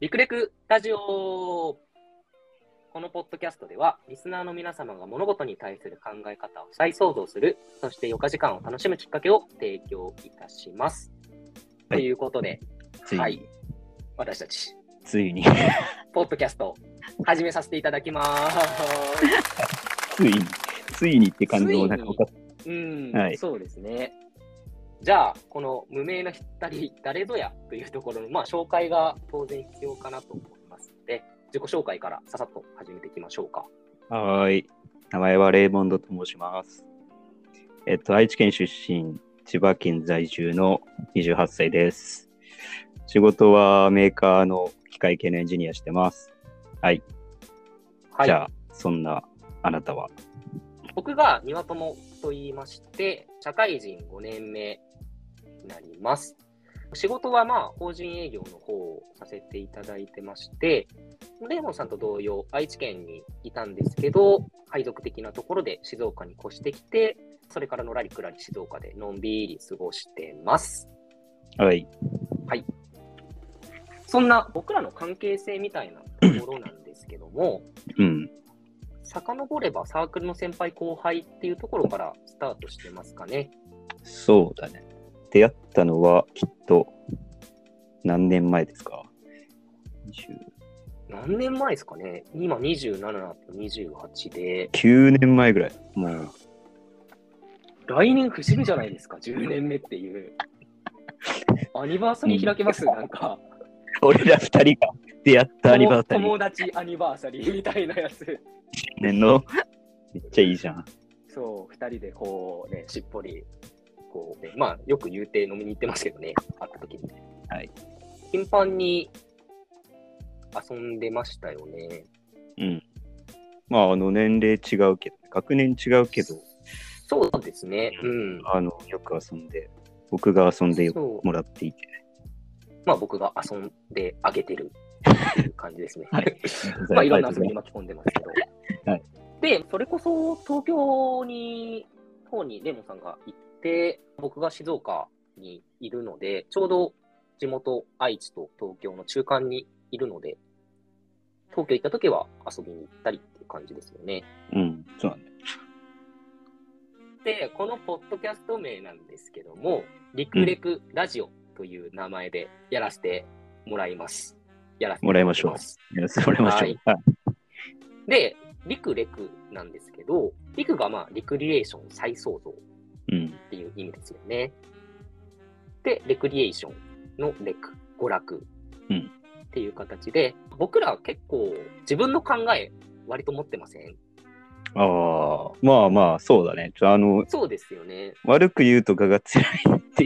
リクレクラジオ。このポッドキャストでは、リスナーの皆様が物事に対する考え方を再創造する、そして余暇時間を楽しむきっかけを提供いたします。はい。ということで、ついに、はい。私たち、ついに、ポッドキャスト、始めさせていただきます。ついに、ついにって感じをなんかうん、はいそうですね。じゃあ、この無名な二人、誰ぞやというところの、まあ、紹介が当然必要かなと思いますので、自己紹介からささっと始めていきましょうか。はーい。名前はレイモンドと申します。えっと、愛知県出身、千葉県在住の28歳です。仕事はメーカーの機械系のエンジニアしてます。はい。はい。じゃあ、そんなあなたは？僕が庭友と言いまして、社会人5年目になります。仕事はまあ、法人営業の方をさせていただいてまして、レーモンさんと同様、愛知県にいたんですけど、配属的なところで静岡に越してきて、それからのらりくらり静岡でのんびり過ごしてます。はい。そんな僕らの関係性みたいなところなんですけども、うん。遡ればサークルの先輩後輩っていうところからスタートしてますかね。そうだね。出会ったのはきっと何年前ですか ?20 何年前ですかね今27と28で、9年前ぐらい。もう、来年節目じゃないですか、10年目っていう。アニバーサリー開けます？なんか。俺ら二人がったアニバーサリー友達アニバーサリーみたいなやつ。年の、めっちゃいいじゃん。そう、二人でこうね、しっぽり、こう、ね、まあ、よく言うて飲みに行ってますけどね、会った時に。はい。頻繁に遊んでましたよね。うん。まあ、あの、年齢違うけど、学年違うけど、そうですね。うん。あの、よく遊んで、僕が遊んでもらっていて。まあ、僕が遊んであげてる 感じですね。はい まあ、いろんな遊びに巻き込んでますけど。はいで、それこそ東京に、方にレモンさんが行って、僕が静岡にいるので、ちょうど地元愛知と東京の中間にいるので、東京行った時は遊びに行ったりっていう感じですよね。うん、そうなんだよ。で、このポッドキャスト名なんですけども、リクレクラジオという名前でやらせてもらいます。やらせてもらいましょうやらせてもらいましょう。はいはいで、リクレクなんですけど、リクがまあ、リクリエーション再創造っうん。ていう意味ですよね。で、レクリエーションのレク、娯楽うんっていう形で、僕ら結構自分の考え割と持ってません？ああ、まあまあ、そうだね。ちょあの、そうですよね。悪く言うと我が強いって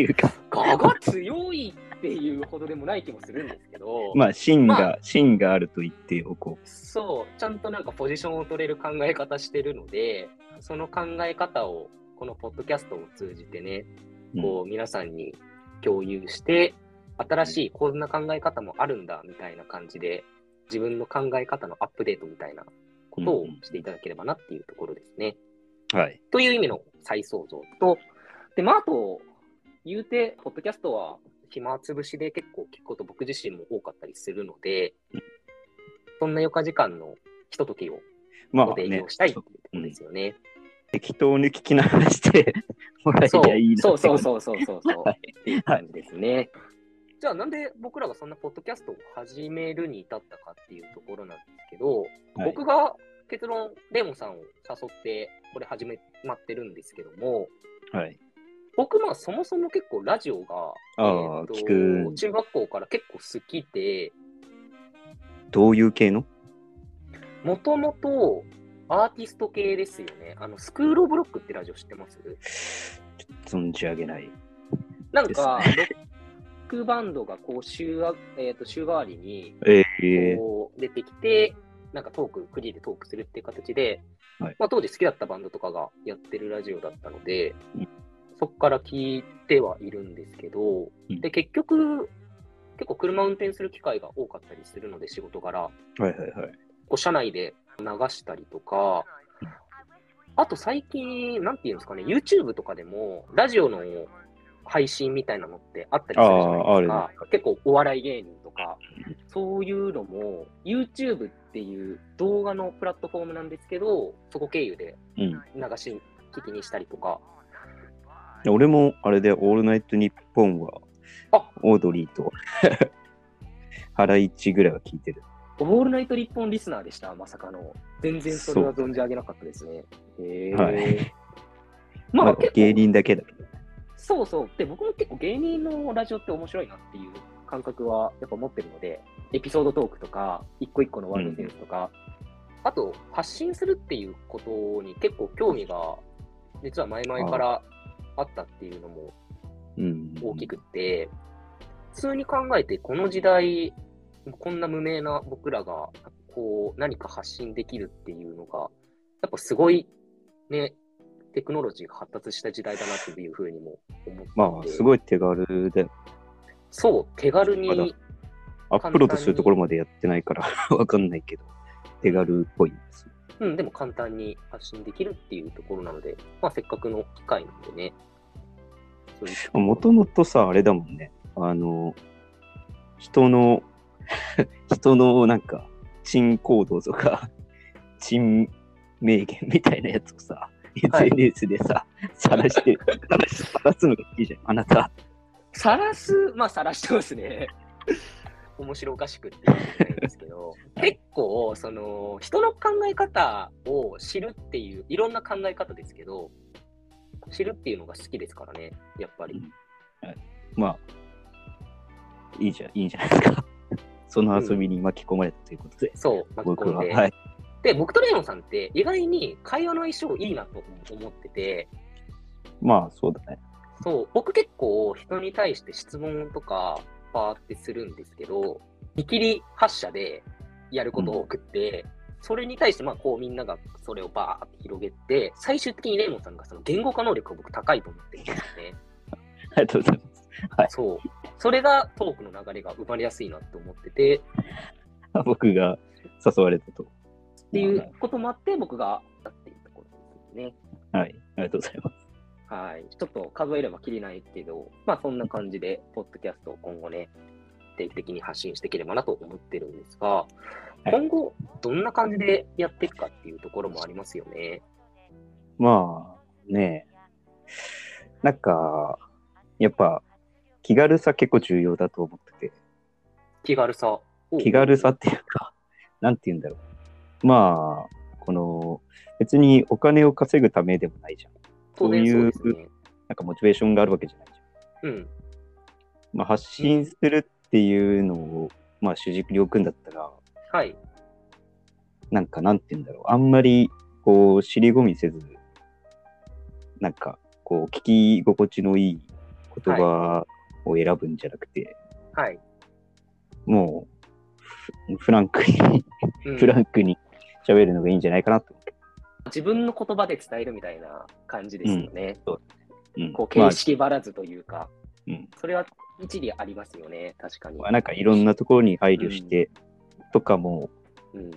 いうか、我が強いっていうほどでもない気もするんですけど、まあ、芯が、まあ芯があると言っておこそう、ちゃんとなんかポジションを取れる考え方してるので、その考え方をこのポッドキャストを通じてね、う。こう皆さんに共有して、新しいこんな考え方もあるんだみたいな感じで、自分の考え方のアップデートみたいなことをしていただければなっていうところですね。うんはい。という意味の再創造と、で、まあ、あと、言うて、ポッドキャストは暇つぶしで結構聞くこと僕自身も多かったりするのでうん、そんな余暇時間のひとときをまあねご提供、したいっていうところですよね。適当に聞き流して もらえそうりゃいいなそうそうう。そうそうそうそう。はいっていう感じですね。じゃあなんで僕らがそんなポッドキャストを始めるに至ったかっていうところなんですけど、はい僕が結論、レモンさんを誘ってこれ始めまってるんですけども、はい。僕まあそもそも結構ラジオが、ああ、と聞く。中学校から結構好きで、どういう系の？もともとアーティスト系ですよね。あの、スクールオブロックってラジオ知ってます？存じ上げない。なんか、ロックバンドがこう週あ、えー、と週替わりにええこう出てきて、なんかトーク、クリーでトークするっていう形で、はい。まあ、当時好きだったバンドとかがやってるラジオだったので、うんそこから聞いてはいるんですけど、うん。で、結局、結構車運転する機会が多かったりするので、仕事柄、はいはいはい。こう車内で流したりとか、あと最近、なんていうんですかね、YouTube とかでも、ラジオの配信みたいなのってあったりするじゃないですか。結構お笑い芸人とか、そういうのも、YouTube っていう動画のプラットフォームなんですけど、そこ経由でうん。流し聞きにしたりとか、俺もあれで、オールナイトニッポンはあ、オードリーと、ハライチぐらいは聞いてる。オールナイト日本リスナーでした、まさかの。全然それは存じ上げなかったですね。へえ。はいまあ、芸人だけだけど。そうそう。で、僕も結構芸人のラジオって面白いなっていう感覚はやっぱ持ってるので、エピソードトークとか、一個一個のワードセンスとか、あと、発信するっていうことに結構興味が、実は前々からあったっていうのもうん。大きくって、普通に考えて、この時代、こんな無名な僕らが、こう、何か発信できるっていうのが、やっぱすごい、ね、テクノロジーが発達した時代だなっていうふうにも思って。まあ、すごい手軽で、そう、手軽に、アップロードするところまでやってないからわかんないけど、手軽っぽいです。うん、でも簡単に発信できるっていうところなので、まあ、せっかくの機会なんでね。もともとさ、あれだもんね。あの、人の、人のなんか、珍行動とか、珍名言みたいなやつをさ、はい SNS でさ、晒して、晒し晒すのが好きじゃん、あなた。さらす、まあ、さらしてますね。面白おかしくって言ってないんですけど、結構、その、人の考え方を知るっていう、いろんな考え方ですけど、知るっていうのが好きですからね、やっぱり。まあ、いいじゃん、いいんじゃないですか。その遊びに巻き込まれたということで、そう、巻き。込んで。はい。で、僕とレオンさんって意外に会話の相性いいなと思ってて、まあ、そうだね。そう、僕結構人に対して質問とかパーってするんですけど、見切り発射でやること多くって、それに対してまあこうみんながそれをバーって広げて、最終的にレイモンさんがその言語化能力が僕高いと思ってるんですよね。ありがとうございます。そう。それがトークの流れが生まれやすいなと思ってて、僕が誘われたと。っていうこともあって僕がやっているところですね。はい。ありがとうございます。はい。ちょっと数えればきりないけど、まあそんな感じで、ポッドキャストを今後ね、定期的に発信していければなと思ってるんですが、い今後、どんな感じでやっていくかっていうところもありますよね。まあ、ねなんか、やっぱ、気軽さ結構重要だと思ってて、気軽さ。お気軽さっていうか、なんて言うんだろう。まあ、この、別にお金を稼ぐためでもないじゃん。そうですそうね。なんかモチベーションがあるわけじゃないじゃん。うん。まあ、発信するっていうのを、まあ、主軸に置くんだったら、はい。なんか、なんて言うんだろう。あんまり、こう、尻込みせず、なんか、こう、聞き心地のいい言葉を選ぶんじゃなくて、はい。もうフ、フランクに、うんフランクに喋るのがいいんじゃないかなと。自分の言葉で伝えるみたいな感じですよね。うん。こう、まあ形式ばらずというか、うんそれは一理ありますよね。確かに。まあ、なんかいろんなところに配慮して、とかも、うん。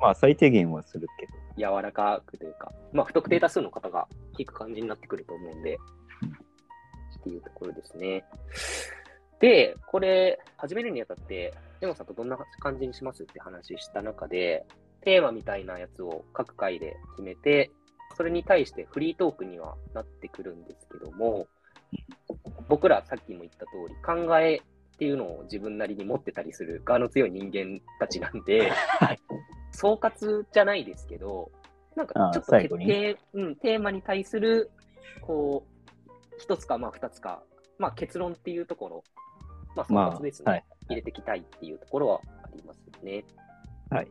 まあ、最低限はするけど、柔らかくというか、まあ、不特定多数の方が聞く感じになってくると思うんで、っていうところですね。で、これ、始めるにあたって、レモンさんとどんな感じにしますって話した中で、テーマみたいなやつを各回で決めて、それに対してフリートークにはなってくるんですけども、僕らさっきも言った通り、考えっていうのを自分なりに持ってたりする側の強い人間たちなんで、はい総括じゃないですけど、なんかちょっと最後に？テ,、うん、テーマに対する、こう、一つかまあ二つか、まあ結論っていうところ、まあ総ま括ですね、あ、はい。入れていきたいっていうところはありますよね。はい。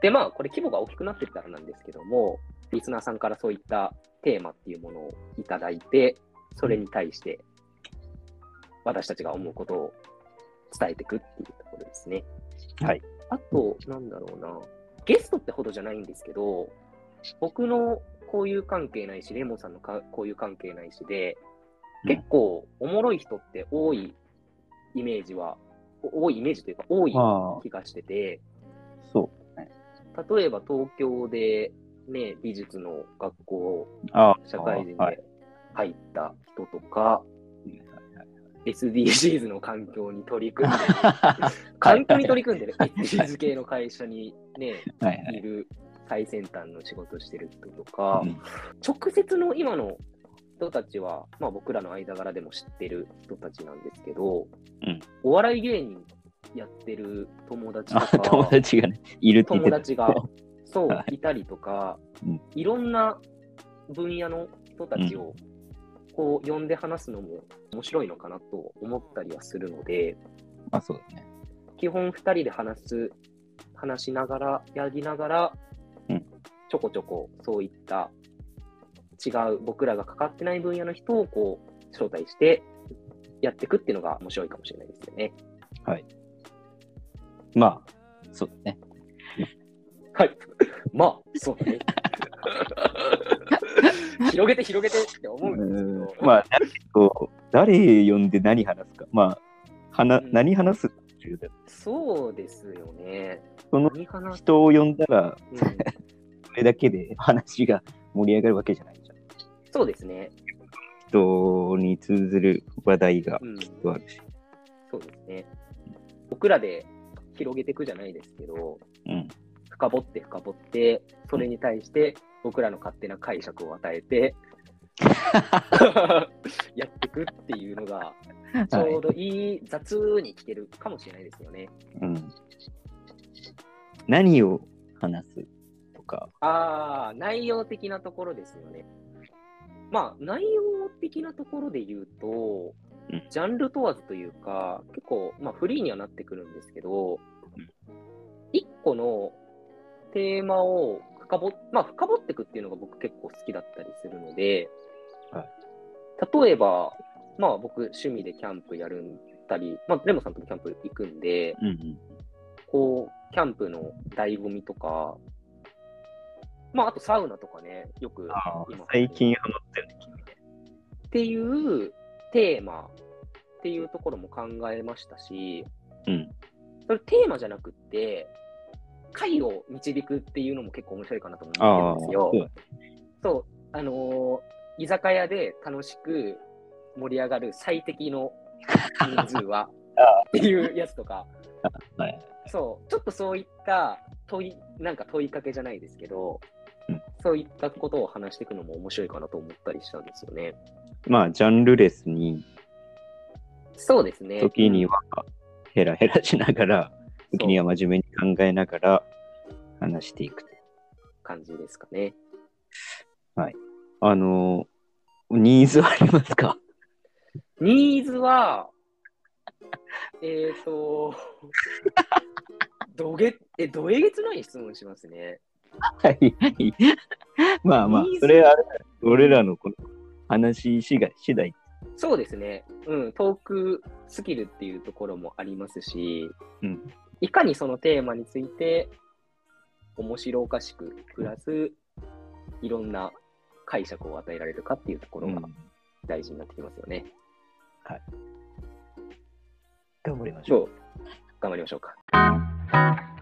で、まあ、これ規模が大きくなってったらなんですけども、リスナーさんからそういったテーマっていうものをいただいて、それに対して私たちが思うことを伝えていくっていうところですね。はい。あと、なんだろうな、ゲストってほどじゃないんですけど、僕の交友関係ないし、レモンさんのか交友関係ないしで、結構おもろい人って多いイメージは、お多いイメージというか多いま気がしてて。例えば東京でね、美術の学校、あ社会人はい。で入った人とか、SDGs の環境に取り組んでる、環境に取り組んでる。SDGs 系の会社にね、はいはい。いる最先端の仕事してる人とか、うん。直接の今の人たちは、まあ、僕らの間柄でも知ってる人たちなんですけど、うん。お笑い芸人やってる友達とあか、友達がね、いるって言ってた。友達が、そうは、いたりとか、うんいろんな分野の人たちを、こう、呼んで話すのも面白いのかなと思ったりはするので、あ、そうだね。基本二人で話す、話しながら、やりながら、うんちょこちょこそういった違う僕らがかかってない分野の人をこう招待してやっていくっていうのが面白いかもしれないですよね。まあ、そうだね。はい。まあ、そうだね。広げて広げてって思うんですけど。まあ、誰呼んで何話すか。まあ、はなうん何話すっていうそうですよね。その人を呼んだら、うんそれだけで 話が盛り上がるわけじゃないじゃん。そうですね。人に通ずる話題がうんきっとあるし。そうですね。僕らで広げていくじゃないですけど、うん。深掘って深掘って、それに対して僕らの勝手な解釈を与えて、やっていくっていうのが、ちょうどいい雑に聞けるかもしれないですよね。うん、何を話すとか。ああ、内容的なところですよね。まあ、内容的なところで言うと、うんジャンル問わずというか、結構、まあ、フリーにはなってくるんですけどうん、一個のテーマを深掘っ、まあ、深掘っていくっていうのが僕結構好きだったりするので、はい例えば、まあ、僕、趣味でキャンプやるんだり、まあ、レモさんともキャンプ行くんで、うんうん。こう、キャンプの醍醐味とか、まあ、あとサウナとかね、よくあ今最近ハマってるね。っていうテーマっていうところも考えましたし、うん。それテーマじゃなくって、回を導くっていうのも結構面白いかなと思ってるんですよ。そうあのー居酒屋で楽しく盛り上がる最適の人数は っていうやつとか、はい。そう、ちょっとそういった問い、なんか問いかけじゃないですけど、うんそういったことを話していくのも面白いかなと思ったりしたんですよね。まあ、ジャンルレスに、そうですね。時にはヘラヘラしながら、う時には真面目に考えながら話していくと。感じですかね。あの、ニーズありますか？ニーズは、えっ、と、どげ、え、どえげつない質問しますね。はいはい。まあまあそれはあれだ俺らのこの話次第次第。そうですね。うん、トークスキルっていうところもありますし、うん。いかにそのテーマについて面白おかしく、プラスいろんな解釈を与えられるかっていうところが大事になってきますよね。頑張りましょう。頑張りましょうか。